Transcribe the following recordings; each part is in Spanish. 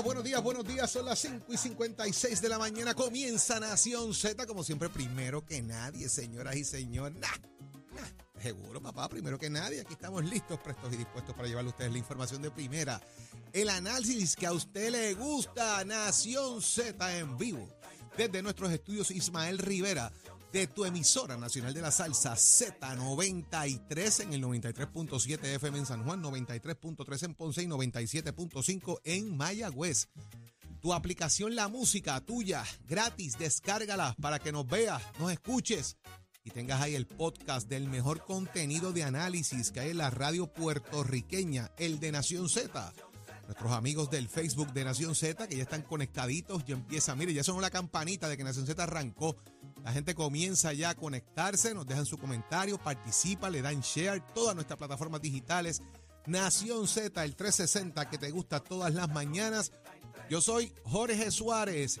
buenos días, buenos días. Son las 5 y 56 de la mañana. Comienza Nación Z, como siempre, primero que nadie, señoras y señores. Seguro, papá, primero que nadie. Aquí estamos listos, prestos y dispuestos para llevarle a ustedes la información de primera. El análisis que a usted le gusta. Nación Z en vivo. Desde nuestros estudios, Ismael Rivera. De tu emisora nacional de la salsa Z93 en el 93.7 FM en San Juan, 93.3 en Ponce y 97.5 en Mayagüez. Tu aplicación La Música tuya, gratis, descárgala para que nos veas, nos escuches y tengas ahí el podcast del mejor contenido de análisis que hay en la radio puertorriqueña, el de Nación Z. Nuestros amigos del Facebook de Nación Z que ya están conectaditos, ya empieza, mire, ya son la campanita de que Nación Z arrancó. La gente comienza ya a conectarse, nos dejan su comentario, participa, le dan share, todas nuestras plataformas digitales. Nación Z, el 360 que te gusta todas las mañanas. Yo soy Jorge Suárez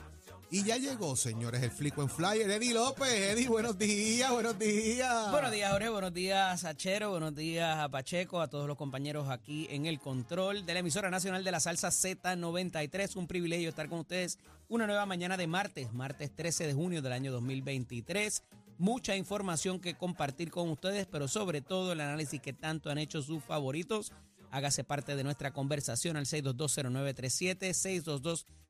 y ya llegó, señores, el Flico en Flyer. Eddie López, Eddie, buenos días, buenos días. Buenos días, Jorge. Buenos días, Achero. Buenos días a Pacheco, a todos los compañeros aquí en el control de la emisora nacional de la salsa Z93. Un privilegio estar con ustedes una nueva mañana de martes, martes 13 de junio del año 2023. Mucha información que compartir con ustedes, pero sobre todo el análisis que tanto han hecho sus favoritos. Hágase parte de nuestra conversación al 6220937,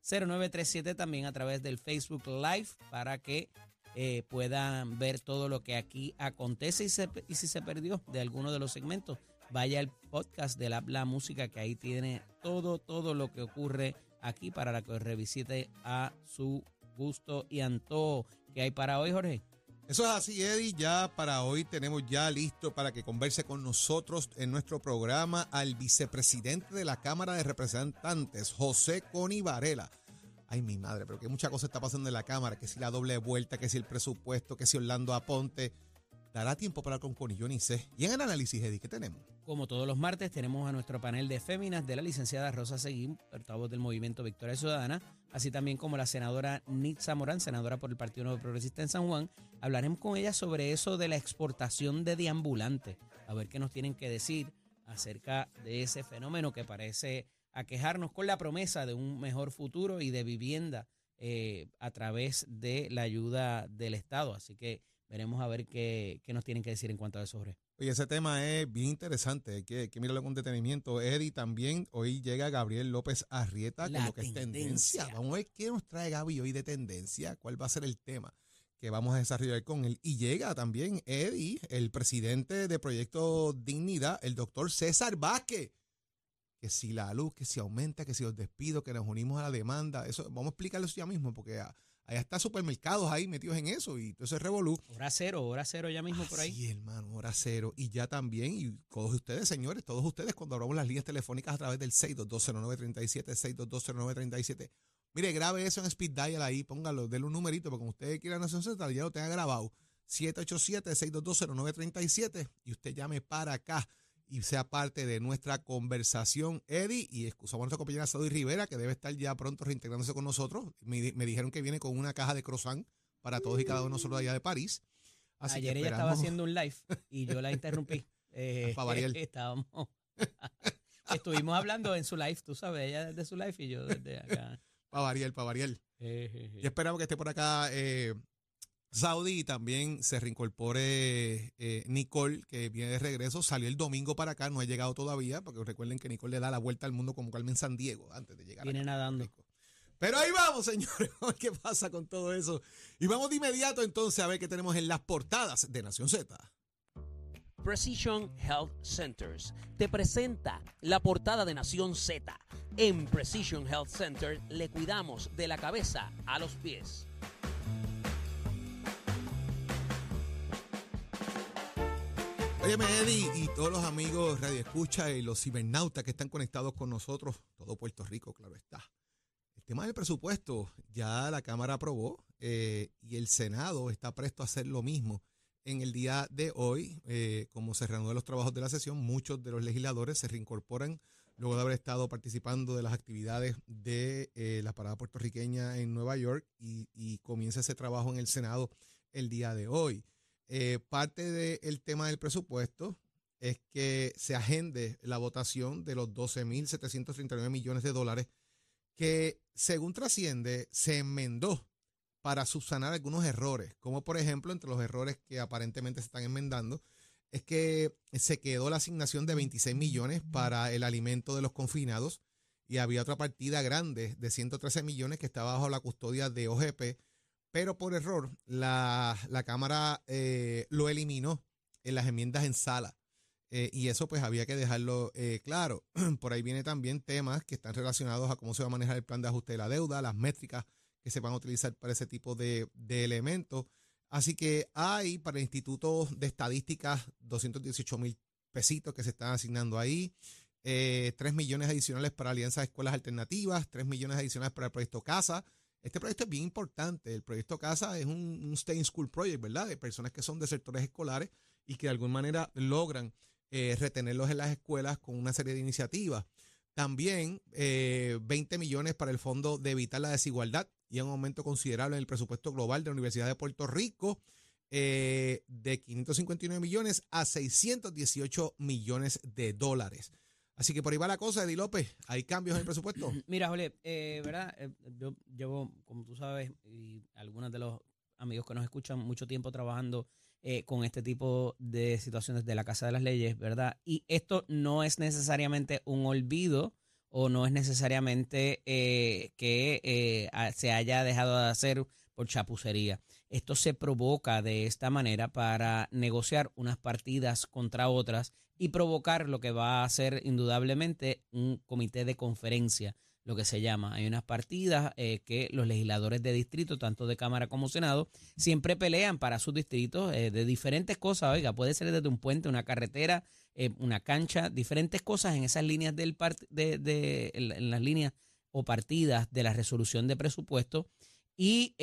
6220937 también a través del Facebook Live para que eh, puedan ver todo lo que aquí acontece y, si se perdió de alguno de los segmentos, vaya al podcast de la, la música que ahí tiene todo, todo lo que ocurre aquí para que revisite a su gusto y antojo que hay para hoy, Jorge. Eso es así, Eddie. Ya para hoy tenemos ya listo para que converse con nosotros en nuestro programa al vicepresidente de la Cámara de Representantes, José Coni Varela. Ay, mi madre, pero que mucha cosa está pasando en la Cámara, que si la doble vuelta, que si el presupuesto, que si Orlando Aponte. ¿Dará tiempo para con Coni? Yo. Y en el análisis, Eddie, ¿qué tenemos? Como todos los martes, tenemos a nuestro panel de féminas de la licenciada Rosa Seguín, portavoz del movimiento Victoria Ciudadana, así también como la senadora Nitza Morán, senadora por el Partido Nuevo Progresista en San Juan. Hablaremos con ella sobre eso de la exportación de deambulantes, a ver qué nos tienen que decir acerca de ese fenómeno que parece aquejarnos con la promesa de un mejor futuro y de vivienda eh, a través de la ayuda del Estado. Así que veremos a ver qué, qué nos tienen que decir en cuanto a eso, Jorge. Oye, ese tema es bien interesante, hay que, hay que mirarlo con detenimiento. Eddie también, hoy llega Gabriel López Arrieta con La lo que es tendencia. tendencia. Vamos a ver qué nos trae Gaby hoy de tendencia, cuál va a ser el tema que vamos a desarrollar con él. Y llega también Eddie, el presidente de Proyecto Dignidad, el doctor César Vázquez. Que si la luz, que si aumenta, que si los despidos, que nos unimos a la demanda. Eso, vamos a explicarlo eso ya mismo, porque ah, allá está supermercados ahí metidos en eso y todo eso es revolú. Hora cero, hora cero ya mismo por ahí. Sí, hermano, hora cero. Y ya también, y todos ustedes, señores, todos ustedes, cuando hablamos las líneas telefónicas a través del 6220937, 6220937, mire, grabe eso en speed dial ahí, póngalo, denle un numerito, porque como usted quiera Nación Central, ya lo tenga grabado. 787-6220937 y usted llame para acá y sea parte de nuestra conversación, Eddie, y excusamos a nuestra compañera Saudi Rivera, que debe estar ya pronto reintegrándose con nosotros. Me, me dijeron que viene con una caja de croissant para todos y cada uno de nosotros allá de París. Así Ayer ella estaba haciendo un live y yo la interrumpí. Eh, Pa' variar. estábamos. Estuvimos hablando en su live, tú sabes, ella desde su live y yo desde acá. Para variar. Eh, eh, Y esperamos que esté por acá eh, Saudi y también se reincorpore eh, Nicole, que viene de regreso. Salió el domingo para acá, no ha llegado todavía, porque recuerden que Nicole le da la vuelta al mundo como Carmen San Diego antes de llegar. Viene acá. nadando. Pero ahí vamos, señores. Vamos a ver ¿Qué pasa con todo eso? Y vamos de inmediato entonces a ver qué tenemos en las portadas de Nación Z. Precision Health Centers te presenta la portada de Nación Z. En Precision Health Center le cuidamos de la cabeza a los pies. Óyeme, Eddie, y todos los amigos Radio Escucha y los cibernautas que están conectados con nosotros, todo Puerto Rico, claro está. El tema del presupuesto ya la Cámara aprobó eh, y el Senado está presto a hacer lo mismo. En el día de hoy, eh, como se reanudan los trabajos de la sesión, muchos de los legisladores se reincorporan luego de haber estado participando de las actividades de eh, la parada puertorriqueña en Nueva York y, y comienza ese trabajo en el Senado el día de hoy. Eh, parte del tema del presupuesto es que se agende la votación de los 12.739 millones de dólares que, según trasciende, se enmendó para subsanar algunos errores, como por ejemplo, entre los errores que aparentemente se están enmendando, es que se quedó la asignación de 26 millones para el alimento de los confinados y había otra partida grande de 113 millones que estaba bajo la custodia de OGP, pero por error la, la Cámara eh, lo eliminó en las enmiendas en sala. Eh, y eso pues había que dejarlo eh, claro. Por ahí viene también temas que están relacionados a cómo se va a manejar el plan de ajuste de la deuda, las métricas que se van a utilizar para ese tipo de, de elementos. Así que hay para el Instituto de Estadísticas 218 mil pesitos que se están asignando ahí. Eh, 3 millones adicionales para Alianza de Escuelas Alternativas, 3 millones adicionales para el proyecto Casa. Este proyecto es bien importante. El proyecto Casa es un, un Stay in School Project, ¿verdad? De personas que son de sectores escolares y que de alguna manera logran eh, retenerlos en las escuelas con una serie de iniciativas. También eh, 20 millones para el Fondo de Evitar la Desigualdad y un aumento considerable en el presupuesto global de la Universidad de Puerto Rico eh, de 559 millones a 618 millones de dólares. Así que por ahí va la cosa, Eddie López. ¿Hay cambios en el presupuesto? Mira, Jole, eh, ¿verdad? Eh, yo llevo, como tú sabes, y algunos de los amigos que nos escuchan, mucho tiempo trabajando eh, con este tipo de situaciones de la Casa de las Leyes, ¿verdad? Y esto no es necesariamente un olvido o no es necesariamente eh, que se haya dejado de hacer por chapucería. Esto se provoca de esta manera para negociar unas partidas contra otras y provocar lo que va a ser indudablemente un comité de conferencia, lo que se llama. Hay unas partidas eh, que los legisladores de distrito, tanto de Cámara como Senado, siempre pelean para sus distritos eh, de diferentes cosas. Oiga, puede ser desde un puente, una carretera, eh, una cancha, diferentes cosas en esas líneas del part- de, de- en, las líneas o partidas de la resolución de presupuesto. Y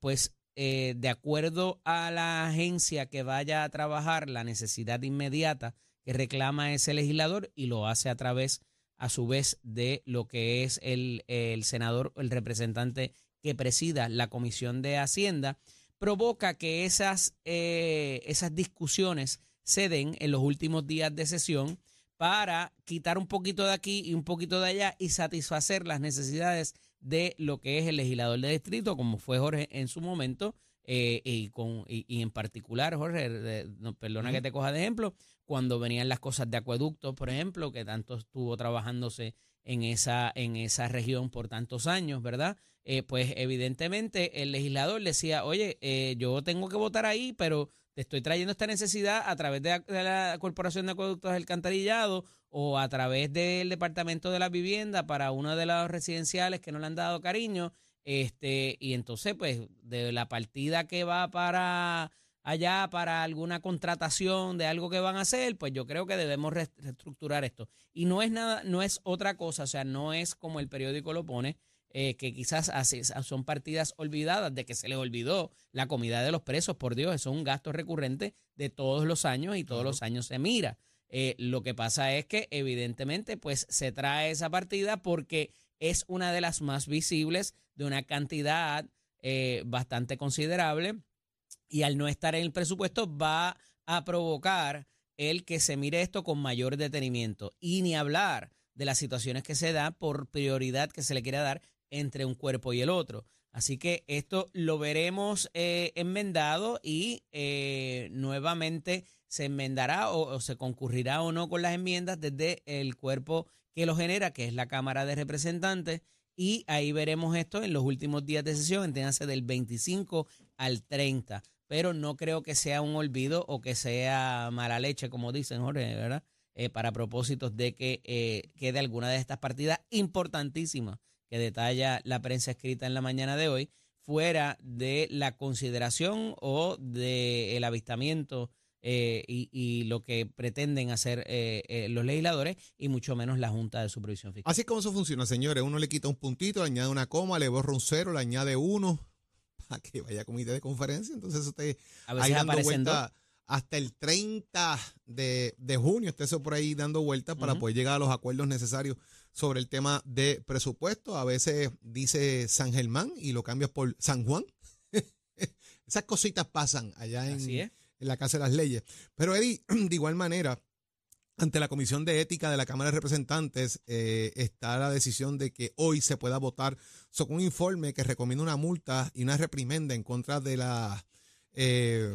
pues de acuerdo a la agencia que vaya a trabajar la necesidad inmediata reclama ese legislador y lo hace a través a su vez de lo que es el, el senador, el representante que presida la Comisión de Hacienda, provoca que esas, eh, esas discusiones se den en los últimos días de sesión para quitar un poquito de aquí y un poquito de allá y satisfacer las necesidades de lo que es el legislador de distrito, como fue Jorge en su momento, eh, y, con, y, y en particular, Jorge, no, perdona que te coja de ejemplo, cuando venían las cosas de acueductos, por ejemplo, que tanto estuvo trabajándose en esa, en esa región por tantos años, ¿verdad? Eh, pues evidentemente el legislador decía, oye, eh, yo tengo que votar ahí, pero te estoy trayendo esta necesidad a través de, de la Corporación de Acueductos del Alcantarillado o a través del Departamento de la Vivienda para uno de los residenciales que no le han dado cariño. Este, y entonces, pues, de la partida que va para allá para alguna contratación de algo que van a hacer, pues yo creo que debemos re- reestructurar esto. Y no es nada, no es otra cosa, o sea, no es como el periódico lo pone, eh, que quizás así- son partidas olvidadas, de que se les olvidó la comida de los presos, por Dios, eso es un gasto recurrente de todos los años y todos los años se mira. Eh, lo que pasa es que evidentemente pues se trae esa partida porque es una de las más visibles de una cantidad eh, bastante considerable y al no estar en el presupuesto va a provocar el que se mire esto con mayor detenimiento y ni hablar de las situaciones que se da por prioridad que se le quiere dar entre un cuerpo y el otro. Así que esto lo veremos eh, enmendado y eh, nuevamente se enmendará o se concurrirá o no con las enmiendas desde el cuerpo que lo genera, que es la Cámara de Representantes, y ahí veremos esto en los últimos días de sesión, entiéndase del 25 al 30. Pero no creo que sea un olvido o que sea mala leche, como dicen, Jorge, ¿verdad? Eh, para propósitos de que eh, quede alguna de estas partidas importantísimas que detalla la prensa escrita en la mañana de hoy, fuera de la consideración o del avistamiento eh, y, y lo que pretenden hacer eh, eh, los legisladores y mucho menos la Junta de Supervisión Fiscal. Así es como eso funciona, señores. Uno le quita un puntito, le añade una coma, le borra un cero, le añade uno para que vaya a comité de conferencia. Entonces usted A veces ahí dando vuelta hasta el 30 de, de junio, esté eso por ahí dando vueltas para poder llegar a los acuerdos necesarios sobre el tema de presupuesto. A veces dice San Germán y lo cambias por San Juan. Esas cositas pasan allá en, Así es. En la Casa de las Leyes. Pero Eddie, de igual manera, ante la Comisión de Ética de la Cámara de Representantes eh, está la decisión de que hoy se pueda votar sobre un informe que recomienda una multa y una reprimenda en contra de la eh,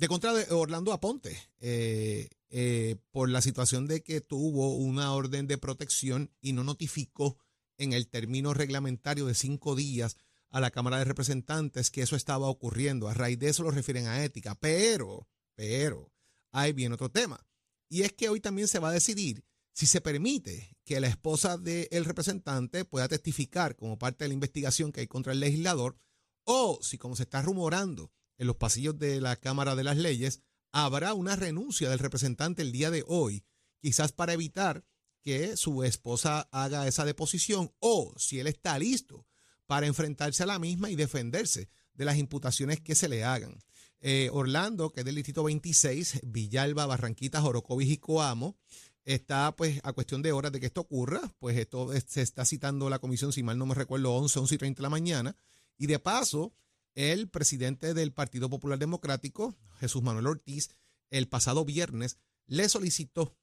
de contra de Orlando Aponte eh, eh, por la situación de que tuvo una orden de protección y no notificó en el término reglamentario de cinco días a la Cámara de Representantes que eso estaba ocurriendo. A raíz de eso lo refieren a ética. Pero, pero, hay bien otro tema. Y es que hoy también se va a decidir si se permite que la esposa del representante pueda testificar como parte de la investigación que hay contra el legislador o si, como se está rumorando en los pasillos de la Cámara de las Leyes, habrá una renuncia del representante el día de hoy, quizás para evitar que su esposa haga esa deposición o si él está listo para enfrentarse a la misma y defenderse de las imputaciones que se le hagan. Eh, Orlando, que es del distrito 26, Villalba, Barranquitas, Orocovis y Coamo, está pues a cuestión de horas de que esto ocurra, pues esto es- se está citando la comisión, si mal no me recuerdo, 11, 11 y 30 de la mañana, y de paso, el presidente del Partido Popular Democrático, Jesús Manuel Ortiz, el pasado viernes le solicitó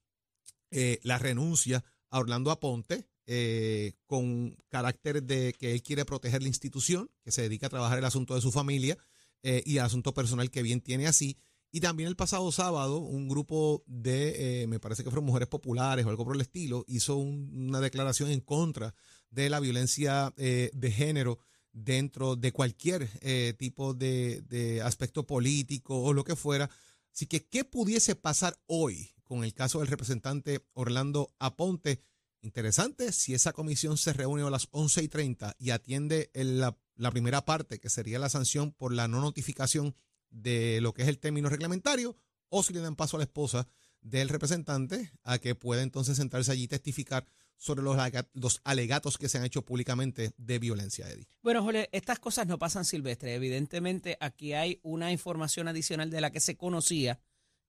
eh, la renuncia a Orlando Aponte eh, con carácter de que él quiere proteger la institución, que se dedica a trabajar el asunto de su familia eh, y el asunto personal que bien tiene así. Y también el pasado sábado, un grupo de, eh, me parece que fueron mujeres populares o algo por el estilo, hizo un- una declaración en contra de la violencia de género dentro de cualquier tipo de, de aspecto político o lo que fuera. Así que, ¿qué pudiese pasar hoy con el caso del representante Orlando Aponte? Interesante, si esa comisión se reúne a las 11 y 30 y atiende la, primera parte, que sería la sanción por la no notificación de lo que es el término reglamentario, o si le dan paso a la esposa del representante a que pueda entonces sentarse allí y testificar sobre los, los alegatos que se han hecho públicamente de violencia, Eddie. Bueno, Jorge, estas cosas no pasan silvestre. Evidentemente, aquí hay una información adicional de la que se conocía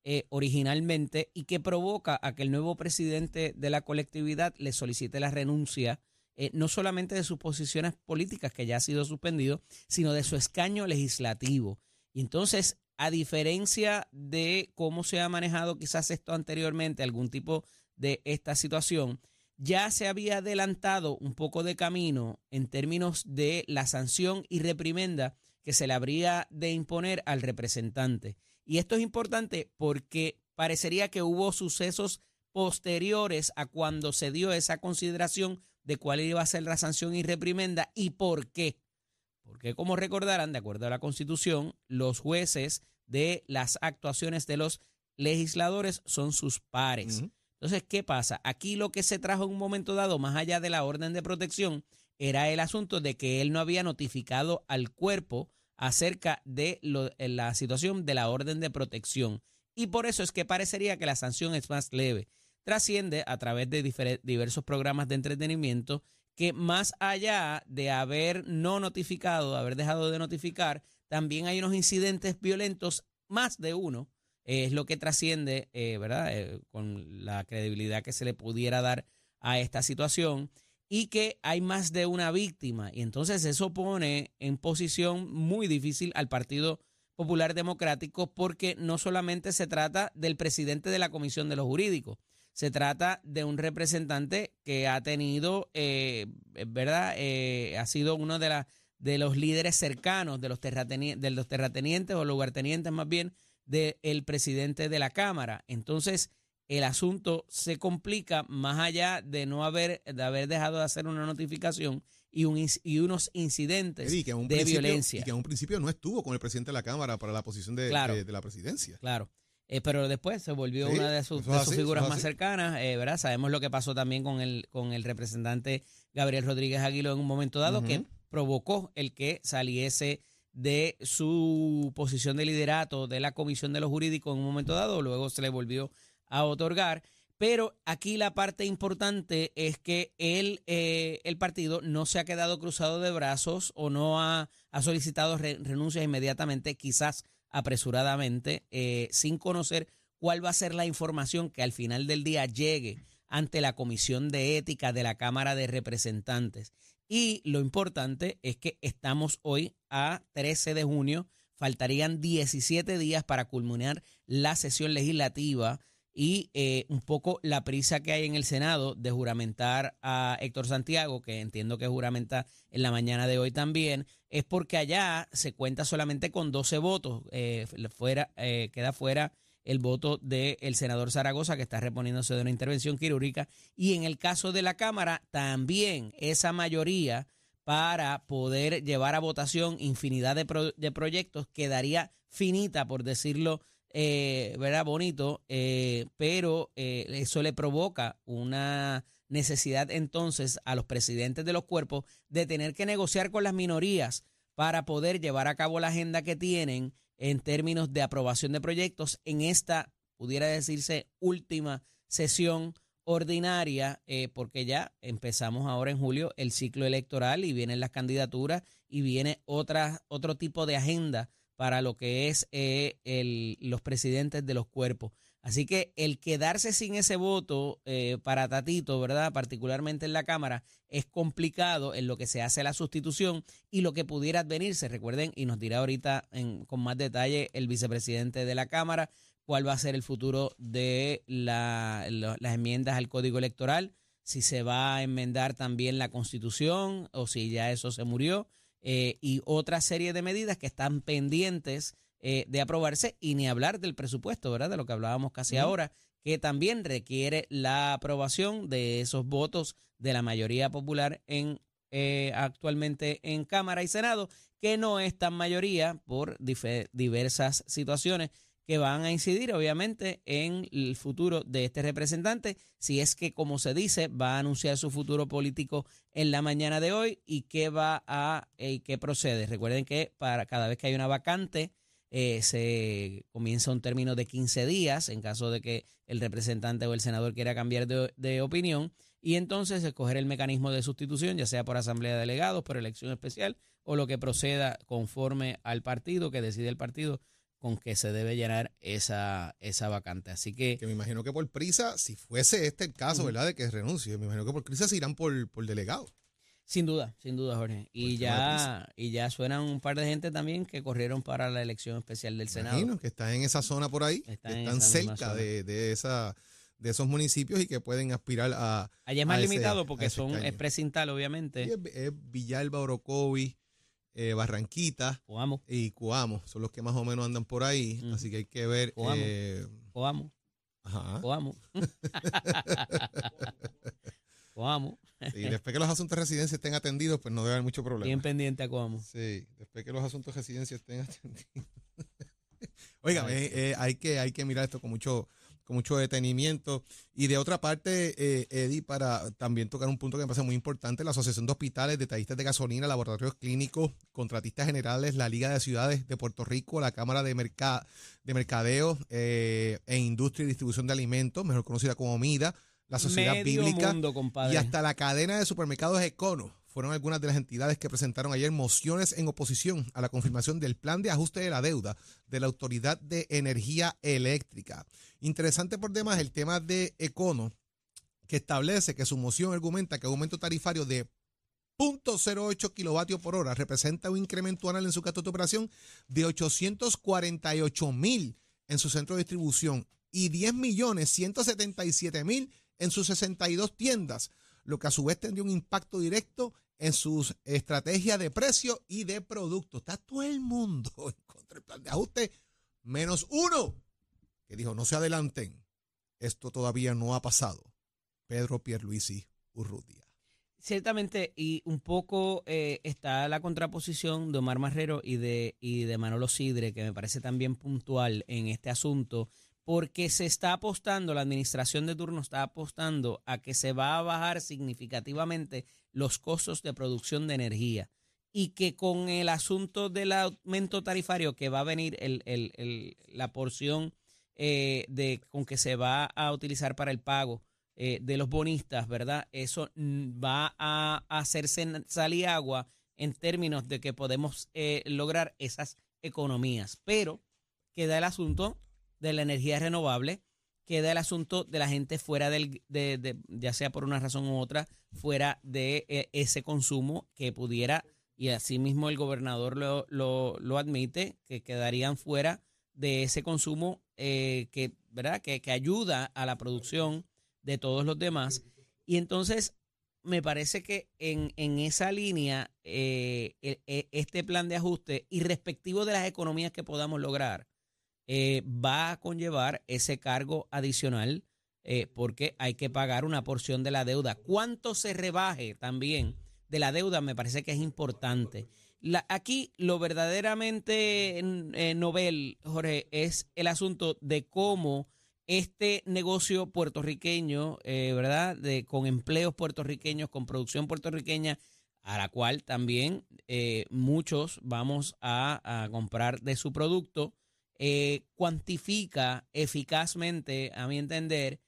eh, originalmente y que provoca a que el nuevo presidente de la colectividad le solicite la renuncia, eh, no solamente de sus posiciones políticas, que ya ha sido suspendido, sino de su escaño legislativo. Y entonces, a diferencia de cómo se ha manejado quizás esto anteriormente, algún tipo de esta situación, ya se había adelantado un poco de camino en términos de la sanción y reprimenda que se le habría de imponer al representante. Y esto es importante porque parecería que hubo sucesos posteriores a cuando se dio esa consideración de cuál iba a ser la sanción y reprimenda y por qué. Porque como recordarán, de acuerdo a la Constitución, los jueces de las actuaciones de los legisladores son sus pares. Entonces, ¿qué pasa? Aquí lo que se trajo en un momento dado, más allá de la orden de protección, era el asunto de que él no había notificado al cuerpo acerca de lo- eh, la situación de la orden de protección. Y por eso es que parecería que la sanción es más leve. Trasciende a través de diversos programas de entretenimiento que más allá de haber no notificado, haber dejado de notificar, también hay unos incidentes violentos, más de uno, eh, es lo que trasciende, eh, ¿verdad? Eh, con la credibilidad que se le pudiera dar a esta situación y que hay más de una víctima. Y entonces eso pone en posición muy difícil al Partido Popular Democrático porque no solamente se trata del presidente de la Comisión de los Jurídicos, se trata de un representante que ha tenido, eh, ¿verdad? Eh, ha sido uno de, la- de los líderes cercanos, de los, terratenientes, de los terratenientes o lugartenientes más bien, del presidente de la Cámara. Entonces, el asunto se complica más allá de no haber, de haber dejado de hacer una notificación y, un, y unos incidentes que un de violencia. Y que en un principio no estuvo con el presidente de la Cámara para la posición de, Claro. de- de la presidencia. Claro. Eh, pero después se volvió Sí, una de sus, eso de es sus así, figuras más cercanas, eh, ¿verdad? Sabemos lo que pasó también con el, con el representante Gabriel Rodríguez Aguilo en un momento dado, que provocó el que saliese de su posición de liderato de la Comisión de los Jurídicos en un momento dado, luego se le volvió a otorgar. Pero aquí la parte importante es que eh, el partido no se ha quedado cruzado de brazos o no ha, ha solicitado re- renuncias inmediatamente, quizás apresuradamente, eh, sin conocer cuál va a ser la información que al final del día llegue ante la Comisión de Ética de la Cámara de Representantes. Y lo importante es que estamos hoy a 13 de junio, faltarían 17 días para culminar la sesión legislativa y eh, un poco la prisa que hay en el Senado de juramentar a Héctor Santiago, que entiendo que juramenta en la mañana de hoy también, es porque allá se cuenta solamente con 12 votos. eh, fuera, eh, queda fuera el voto del senador Zaragoza, que está reponiéndose de una intervención quirúrgica. Y en el caso de la Cámara, también esa mayoría para poder llevar a votación infinidad de, pro- de proyectos quedaría finita, por decirlo eh, ¿verdad? bonito, eh, pero eh, eso le provoca una necesidad entonces a los presidentes de los cuerpos de tener que negociar con las minorías para poder llevar a cabo la agenda que tienen en términos de aprobación de proyectos en esta, pudiera decirse, última sesión ordinaria, eh, porque ya empezamos ahora en julio el ciclo electoral y vienen las candidaturas y viene otra, otro tipo de agenda para lo que es eh, el- los presidentes de los cuerpos. Así que el quedarse sin ese voto eh, para Tatito, ¿verdad? Particularmente en la Cámara, es complicado en lo que se hace la sustitución y lo que pudiera advenirse. Recuerden, y nos dirá ahorita en- con más detalle el vicepresidente de la Cámara, cuál va a ser el futuro de la- las enmiendas al Código Electoral, si se va a enmendar también la Constitución o si ya eso se murió, eh, y otra serie de medidas que están pendientes eh, de aprobarse y ni hablar del presupuesto, ¿verdad? De lo que hablábamos casi ahora, que también requiere la aprobación de esos votos de la mayoría popular en eh, actualmente en Cámara y Senado, que no es tan mayoría por diversas situaciones que van a incidir obviamente en el futuro de este representante, si es que, como se dice, va a anunciar su futuro político en la mañana de hoy y qué va a eh, y qué procede. Recuerden que para cada vez que hay una vacante, eh, se comienza un término de 15 días en caso de que el representante o el senador quiera cambiar de, de opinión y entonces escoger el mecanismo de sustitución, ya sea por asamblea de delegados, por elección especial o lo que proceda conforme al partido, que decide el partido con que se debe llenar esa, esa vacante. Así que Que me imagino que por prisa, si fuese este el caso. ¿verdad? De que renuncie, me imagino que por prisa se irán por, por delegado. sin duda, sin duda, Jorge. Y Por ya, y ya suenan un par de gente también que corrieron para la elección especial del Senado. Imagino que están en esa zona por ahí, Están que cerca de, de esa de esos municipios y que pueden aspirar a, Allá es más a ese- limitado porque son, es precintal, y obviamente. es, es Villalba, Orocovi, eh, Barranquita Coamo, y Cuamo, son los que más o menos andan por ahí, así que hay que ver. Coamo. eh, Coamo, ajá. Coamo. Coamo. Y después que los asuntos de residencia estén atendidos, pues no debe haber mucho problema. Bien pendiente a Coamo. Sí, después que los asuntos de residencia estén atendidos. Oiga, eh, eh, hay, que, hay que mirar esto con mucho, con mucho detenimiento. Y de otra parte, eh, Eddie, para también tocar un punto que me parece muy importante, la Asociación de Hospitales, Detallistas de Gasolina, Laboratorios Clínicos, Contratistas Generales, la Liga de Ciudades de Puerto Rico, la Cámara de, Merca- de Mercadeo eh, e Industria y Distribución de Alimentos, mejor conocida como MIDA, la Sociedad Medio Bíblica mundo, y hasta la cadena de supermercados Econo fueron algunas de las entidades que presentaron ayer mociones en oposición a la confirmación del plan de ajuste de la deuda de la Autoridad de Energía Eléctrica. Interesante por demás el tema de Econo, que establece que su moción argumenta que aumento tarifario de 0.08 kilovatios por hora representa un incremento anual en su gasto de operación de 848 mil en su centro de distribución y 10 millones 177 mil en sus 62 tiendas, lo que a su vez tendría un impacto directo en sus estrategias de precio y de producto. Está todo el mundo en contra del plan de ajuste, menos uno, que dijo, no se adelanten, esto todavía no ha pasado. Pedro Pierluisi Urrutia. Ciertamente, y un poco eh, está la contraposición de Omar Marrero y de, y de Manolo Sidre, que me parece también puntual en este asunto, porque se está apostando, la administración de turno está apostando a que se va a bajar significativamente los costos de producción de energía y que con el asunto del aumento tarifario que va a venir la porción eh, de con que se va a utilizar para el pago eh, de los bonistas, ¿verdad? Eso va a hacerse salir agua en términos de que podemos eh, lograr esas economías. Pero queda el asunto de la energía renovable, queda el asunto de la gente fuera del, de, ya sea por una razón u otra, fuera de eh, ese consumo que pudiera, y así mismo el gobernador lo, lo, lo admite, que quedarían fuera de ese consumo que, ¿verdad? Que, que ayuda a la producción de todos los demás. Y entonces me parece que en, en esa línea, eh, e, e, este plan de ajuste, irrespectivo de las economías que podamos lograr, eh, va a conllevar ese cargo adicional eh, porque hay que pagar una porción de la deuda. ¿Cuánto se rebaje también de la deuda? Me parece que es importante. Aquí lo verdaderamente novel, Jorge, es el asunto de cómo este negocio puertorriqueño, eh, ¿verdad? De, con empleos puertorriqueños, con producción puertorriqueña, a la cual también eh, muchos vamos a, comprar de su producto, eh, cuantifica eficazmente, a mi entender,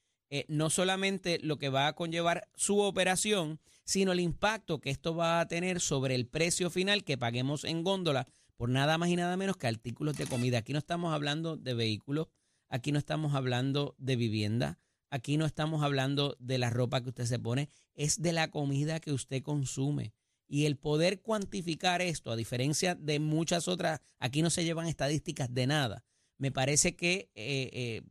no solamente lo que va a conllevar su operación, sino el impacto que esto va a tener sobre el precio final que paguemos en góndola por nada más y nada menos que artículos de comida. Aquí no estamos hablando de vehículos, Aquí no estamos hablando de vivienda, aquí no estamos hablando de la ropa que usted se pone, es de la comida que usted consume. Y el poder cuantificar esto, a diferencia de muchas otras, aquí no se llevan estadísticas de nada. Me parece que eh, eh,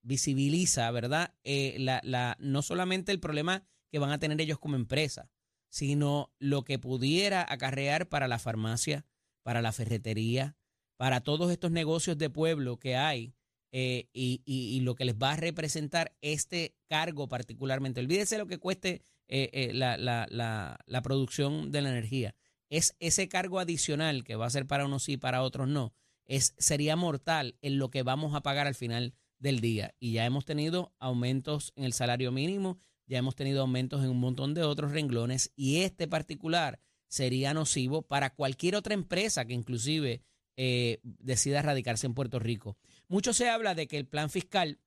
visibiliza, ¿verdad? Eh, la, la, no solamente el problema que van a tener ellos como empresa, sino lo que pudiera acarrear para la farmacia, para la ferretería, para todos estos negocios de pueblo que hay eh, y, lo que les va a representar este cargo particularmente. Olvídese lo que cueste eh, eh, la, la, la, producción de la energía. Es ese cargo adicional que va a ser para unos sí, para otros no. Es, sería mortal en lo que vamos a pagar al final del día. Y ya hemos tenido aumentos en el salario mínimo, ya hemos tenido aumentos en un montón de otros renglones y este particular sería nocivo para cualquier otra empresa que inclusive decida radicarse en Puerto Rico. Mucho se habla de que el plan fiscal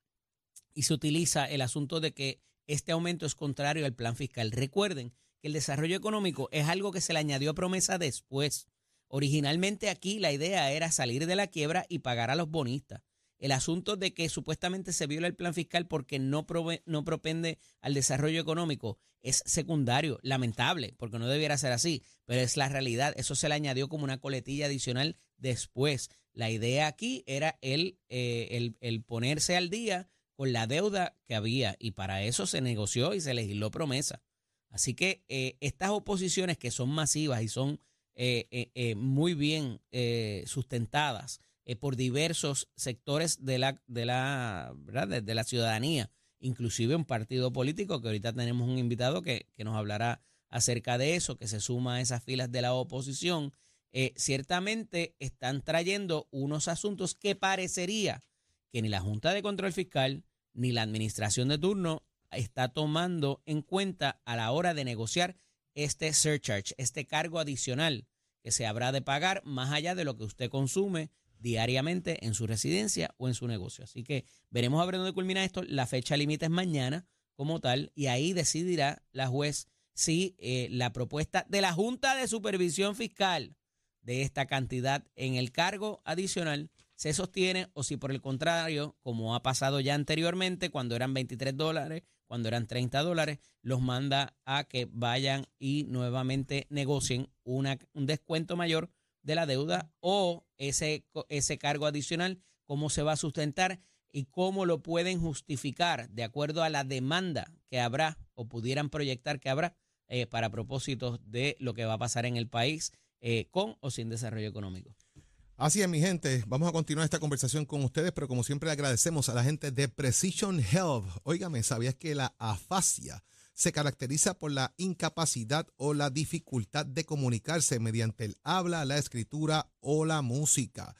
y se utiliza el asunto de que este aumento es contrario al plan fiscal. Recuerden que el desarrollo económico es algo que se le añadió a promesa después. Originalmente aquí la idea era salir de la quiebra y pagar a los bonistas. El asunto de que supuestamente se viola el plan fiscal porque no, propende al desarrollo económico es secundario, lamentable, porque no debiera ser así, pero es la realidad. Eso se le añadió como una coletilla adicional después. La idea aquí era el, eh, el, ponerse al día con la deuda que había y para eso se negoció y se legisló promesa. Así que eh, estas oposiciones que son masivas y son eh, muy bien sustentadas por diversos sectores de la, de, la, ¿verdad? De, la ciudadanía, inclusive un partido político que ahorita tenemos un invitado que, que nos hablará acerca de eso, que se suma a esas filas de la oposición eh, ciertamente están trayendo unos asuntos que parecería que ni la Junta de Control Fiscal ni la Administración de turno está tomando en cuenta a la hora de negociar este surcharge, este cargo adicional que se habrá de pagar más allá de lo que usted consume diariamente en su residencia o en su negocio. Así que veremos a ver dónde culmina esto. La fecha límite es mañana como tal y ahí decidirá la juez si eh, la propuesta de la Junta de Supervisión Fiscal de esta cantidad en el cargo adicional se sostiene o si por el contrario, como ha pasado ya anteriormente, cuando eran 23 dólares, cuando eran 30 dólares, los manda a que vayan y nuevamente negocien una, un descuento mayor de la deuda o ese, ese cargo adicional, cómo se va a sustentar. y cómo lo pueden justificar de acuerdo a la demanda que habrá o pudieran proyectar que habrá eh, para propósitos de lo que va a pasar en el país eh, con o sin desarrollo económico. Así es, mi gente. Vamos a continuar esta conversación con ustedes, pero como siempre agradecemos a la gente de Precision Health. Óigame, ¿sabías que la afasia se caracteriza por la incapacidad o la dificultad de comunicarse mediante el habla, la escritura o la música?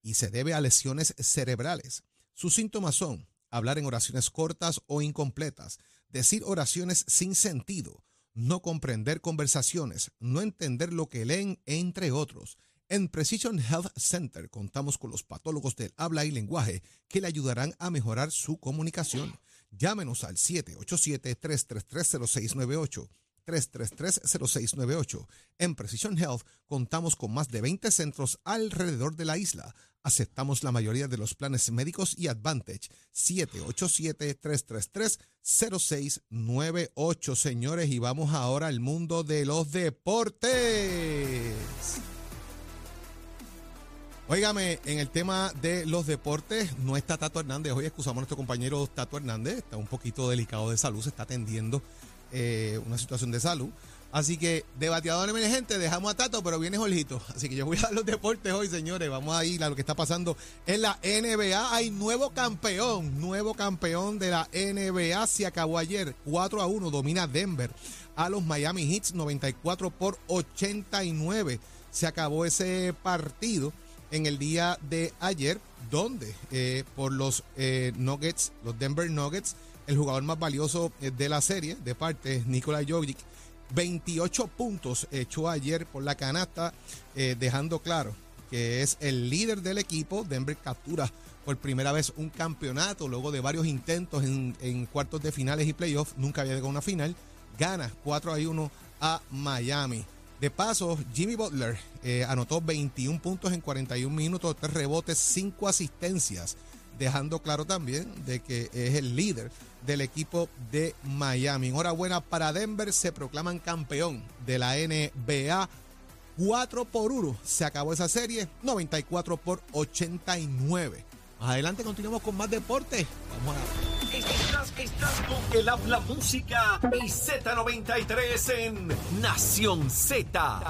Y se debe a lesiones cerebrales. Sus síntomas son hablar en oraciones cortas o incompletas, decir oraciones sin sentido, no comprender conversaciones, no entender lo que leen, entre otros. En Precision Health Center contamos con los patólogos del habla y lenguaje que le ayudarán a mejorar su comunicación. Llámenos al 787-333-0698. 333-0698. En Precision Health contamos con más de 20 centros alrededor de la isla. Aceptamos la mayoría de los planes médicos y Advantage. 787-333-0698, señores. Y vamos ahora al mundo de los deportes. Óigame, en el tema de los deportes, no está Tato Hernández. Hoy excusamos a nuestro compañero Tato Hernández. Está un poquito delicado de salud, se está atendiendo eh, una situación de salud. Así que, de bateador emergente, dejamos a Tato, pero viene Jorgito. Así que yo voy a dar los deportes hoy, señores. Vamos a ir a lo que está pasando en la NBA. Hay nuevo campeón, nuevo campeón de la NBA. Se acabó ayer, 4 a 1, domina Denver a los Miami Heats, 94 por 89. Se acabó ese partido en el día de ayer, donde eh, por los eh, Nuggets, los Denver Nuggets, el jugador más valioso eh, de la serie, de parte, Nikola Jokic, 28 puntos echó ayer por la canasta, dejando claro que es el líder del equipo. Denver captura por primera vez un campeonato luego de varios intentos en, en cuartos de finales y playoffs. Nunca había llegado a una final. Gana 4 a 1 a Miami. De paso, Jimmy Butler eh, anotó 21 puntos en 41 minutos, 3 rebotes, 5 asistencias, dejando claro también de que es el líder del equipo de Miami. Enhorabuena para Denver, se proclaman campeón de la NBA. 4 por 1 se acabó esa serie, 94 por 89. Adelante continuamos con más deporte. Vamos a Estás, estás con el habla música y Z93 en Nación Z.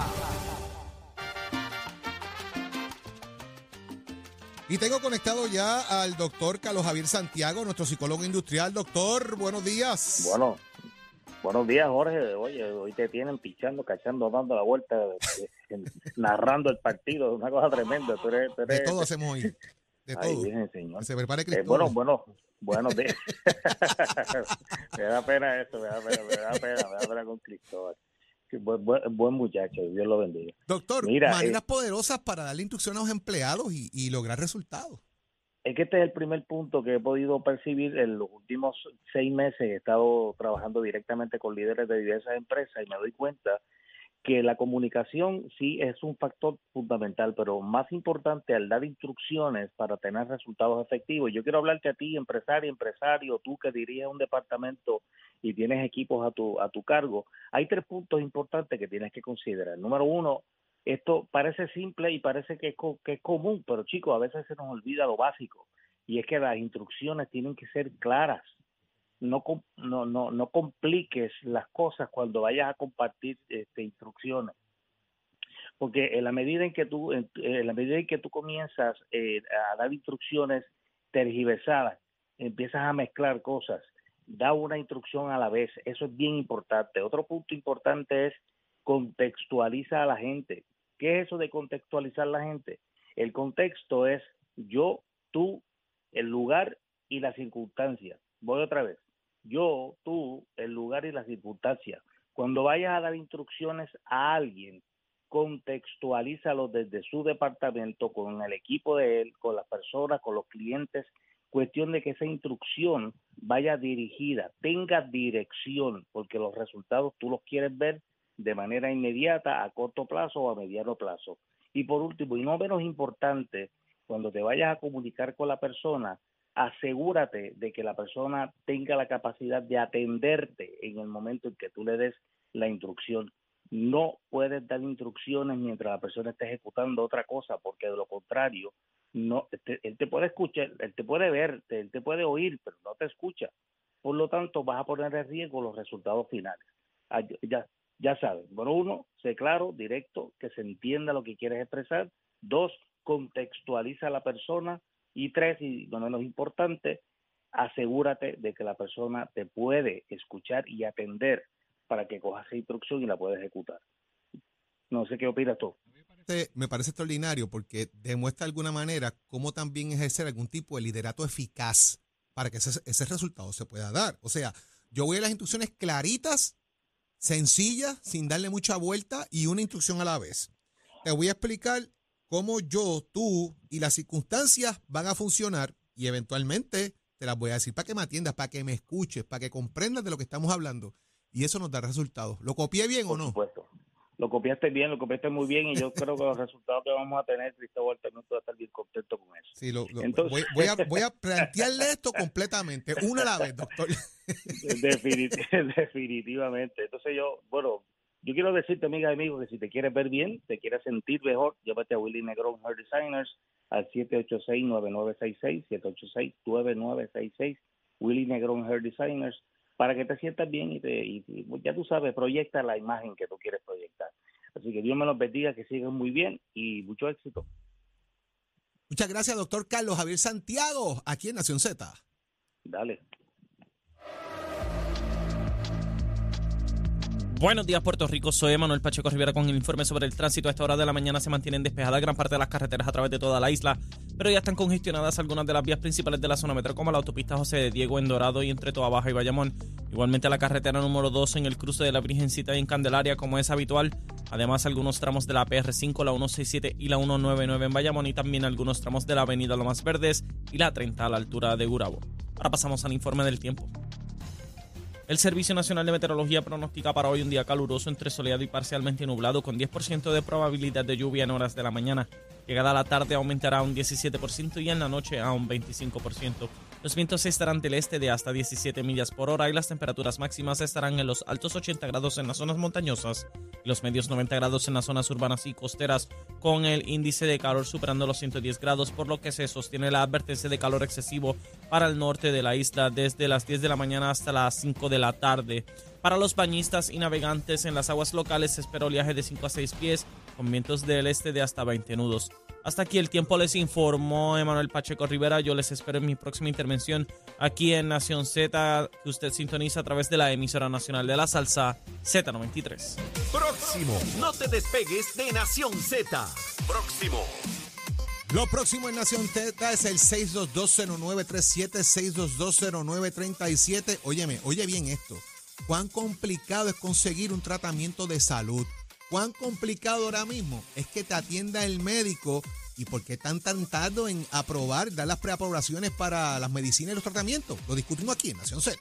Y tengo conectado ya al doctor Carlos Javier Santiago, nuestro psicólogo industrial. Doctor, buenos días. Bueno, buenos días, Jorge. Oye, hoy te tienen pichando, cachando, dando la vuelta, narrando el partido. Una cosa tremenda. Tú eres, tú De todo hacemos hoy. De Ay, todo. Virgen, señor. Que se prepare Eh, bueno, bueno, buenos días. me da pena esto, me da pena, me da pena, me da pena con Cristóbal. Buen, buen, buen muchacho, Dios lo bendiga. Doctor, Mira, maneras eh, poderosas para darle instrucción a los empleados y, y lograr resultados. Es que este es el primer punto que he podido percibir en los últimos seis meses. He estado trabajando directamente con líderes de diversas empresas y me doy cuenta que la comunicación sí es un factor fundamental, pero más importante al dar instrucciones para tener resultados efectivos. Yo quiero hablarte a ti, empresario, empresario, tú que diriges un departamento y tienes equipos a tu, a tu cargo. Hay tres puntos importantes que tienes que considerar. Número uno, esto parece simple y parece que es, que es común, pero chicos, a veces se nos olvida lo básico y es que las instrucciones tienen que ser claras. No, no, no, no compliques las cosas cuando vayas a compartir este, instrucciones. Porque en la medida en que tú, en, en la medida en que tú comienzas eh, a dar instrucciones tergiversadas, empiezas a mezclar cosas. Da una instrucción a la vez. Eso es bien importante. Otro punto importante es contextualiza a la gente. ¿Qué es eso de contextualizar a la gente? El contexto es yo, tú, el lugar y la circunstancia. Voy otra vez. Yo, tú, el lugar y la circunstancia. Cuando vayas a dar instrucciones a alguien, contextualízalo desde su departamento, con el equipo de él, con las personas, con los clientes. Cuestión de que esa instrucción vaya dirigida, tenga dirección, porque los resultados tú los quieres ver de manera inmediata, a corto plazo o a mediano plazo. Y por último, y no menos importante, cuando te vayas a comunicar con la persona, asegúrate de que la persona tenga la capacidad de atenderte en el momento en que tú le des la instrucción. No puedes dar instrucciones mientras la persona está ejecutando otra cosa, porque de lo contrario no, te- él te puede escuchar, él te puede ver, él te puede oír, pero no te escucha. Por lo tanto, vas a poner en riesgo los resultados finales. Ah, Ya, ya sabes, bueno, uno, sé claro, directo, que se entienda lo que quieres expresar. Dos, contextualiza a la persona. Y tres, y no menos importante, asegúrate de que la persona te puede escuchar y atender para que cojas esa instrucción y la pueda ejecutar. No sé qué opinas tú. Me parece extraordinario porque demuestra de alguna manera cómo también ejercer algún tipo de liderato eficaz para que ese, ese resultado se pueda dar. O sea, yo voy a las instrucciones claritas, sencillas, sin darle mucha vuelta y una instrucción a la vez. Te voy a explicar cómo yo, tú y las circunstancias van a funcionar y eventualmente te las voy a decir para que me atiendas, para que me escuches, para que comprendas de lo que estamos hablando. Y eso nos da resultados. ¿Lo copié bien o Por no? supuesto. Lo copiaste bien, lo copiaste muy bien y yo creo que los resultados que vamos a tener, Cristóbal también va a estar bien contento con eso. Sí, lo- lo- Entonces- voy, voy a, voy a plantearle esto completamente, una a la vez, doctor. Definit- definitivamente. Entonces yo, bueno, yo quiero decirte, amiga y amigo, que si te quieres ver bien, te quieres sentir mejor, llévate a Willy Negrón Hair Designers al 786-9966, 786-9966, Willy Negrón Hair Designers, para que te sientas bien y, te, y- y ya tú sabes, proyecta la imagen que tú quieres proyectar. Así que Dios me los bendiga, que sigan muy bien y mucho éxito. Muchas gracias, doctor Carlos Javier Santiago, aquí en Nación Z. Dale. Buenos días, Puerto Rico. Soy Manuel Pacheco Rivera con el informe sobre el tránsito. A esta hora de la mañana se mantienen despejadas gran parte de las carreteras a través de toda la isla, pero ya están congestionadas algunas de las vías principales de la zona metro, como la autopista José de Diego en Dorado y entre Toa Baja y Bayamón. Igualmente la carretera número 2 en el cruce de la Virgencita y en Candelaria, como es habitual. Además, algunos tramos de la PR5, la 167 y la 199 en Bayamón y también algunos tramos de la avenida Lomas Verdes y la 30 a la altura de Gurabo. Ahora pasamos al informe del tiempo. El Servicio Nacional de Meteorología pronostica para hoy un día caluroso entre soleado y parcialmente nublado con 10% de probabilidad de lluvia en horas de la mañana. Llegada la tarde aumentará a un 17% y en la noche a un 25%. Los vientos estarán del este de hasta 17 millas por hora y las temperaturas máximas estarán en los altos 80 grados en las zonas montañosas y los medios 90 grados en las zonas urbanas y costeras, con el índice de calor superando los 110 grados, por lo que se sostiene la advertencia de calor excesivo para el norte de la isla desde las 10 de la mañana hasta las 5 de la tarde. Para los bañistas y navegantes en las aguas locales se espera oleaje de 5 a 6 pies con vientos del este de hasta 20 nudos. Hasta aquí el tiempo les informó Emanuel Pacheco Rivera. Yo les espero en mi próxima intervención aquí en Nación Z, que usted sintoniza a través de la emisora nacional de la salsa Z93. Próximo. No te despegues de Nación Z. Próximo. Lo próximo en Nación Z es el 6220937, 6220937. Óyeme, oye bien esto. ¿Cuán complicado es conseguir un tratamiento de salud? ¿Cuán complicado ahora mismo es que te atienda el médico? ¿Y por qué tan tardado en aprobar, dar las preaprobaciones para las medicinas y los tratamientos? Lo discutimos aquí en Nación Z.